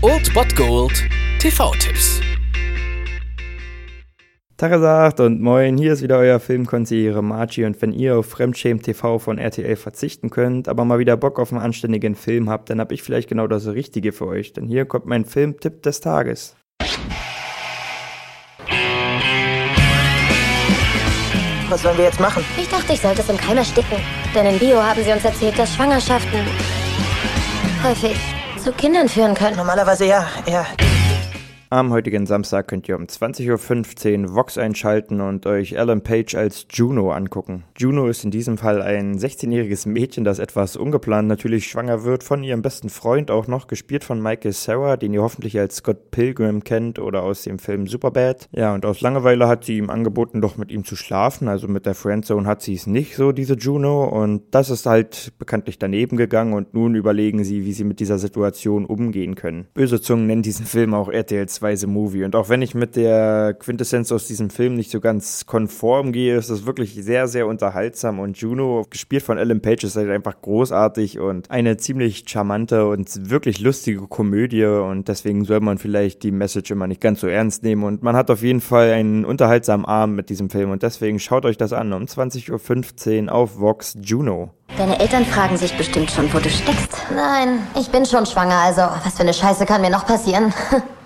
Old Bot Gold TV-Tipps. Tagesagt und moin, hier ist wieder euer Filmkonsigliere Margie und wenn ihr auf Fremdschämen TV von RTL verzichten könnt, aber mal wieder Bock auf einen anständigen Film habt, dann hab ich vielleicht genau das Richtige für euch, denn hier kommt mein Filmtipp des Tages. Was sollen wir jetzt machen? Ich dachte, ich sollte es im Keim ersticken. Denn in Bio haben sie uns erzählt, dass Schwangerschaften häufig zu Kindern führen können. Normalerweise ja, ja. Am heutigen Samstag könnt ihr um 20.15 Uhr Vox einschalten und euch Ellen Page als Juno angucken. Juno ist in diesem Fall ein 16-jähriges Mädchen, das etwas ungeplant natürlich schwanger wird von ihrem besten Freund, auch noch gespielt von Michael Sarah, den ihr hoffentlich als Scott Pilgrim kennt oder aus dem Film Superbad. Ja, und aus Langeweile hat sie ihm angeboten, doch mit ihm zu schlafen, also mit der Friendzone hat sie es nicht so, diese Juno, und das ist halt bekanntlich daneben gegangen und nun überlegen sie, wie sie mit dieser Situation umgehen können. Böse Zungen nennen diesen Film auch RTL 2 Movie. Und auch wenn ich mit der Quintessenz aus diesem Film nicht so ganz konform gehe, ist es wirklich sehr, sehr unterhaltsam. Und Juno, gespielt von Ellen Page, ist halt einfach großartig und eine ziemlich charmante und wirklich lustige Komödie. Und deswegen soll man vielleicht die Message immer nicht ganz so ernst nehmen. Und man hat auf jeden Fall einen unterhaltsamen Abend mit diesem Film. Und deswegen schaut euch das an um 20.15 Uhr auf Vox Juno. Deine Eltern fragen sich bestimmt schon, wo du steckst. Nein, ich bin schon schwanger, also was für eine Scheiße kann mir noch passieren?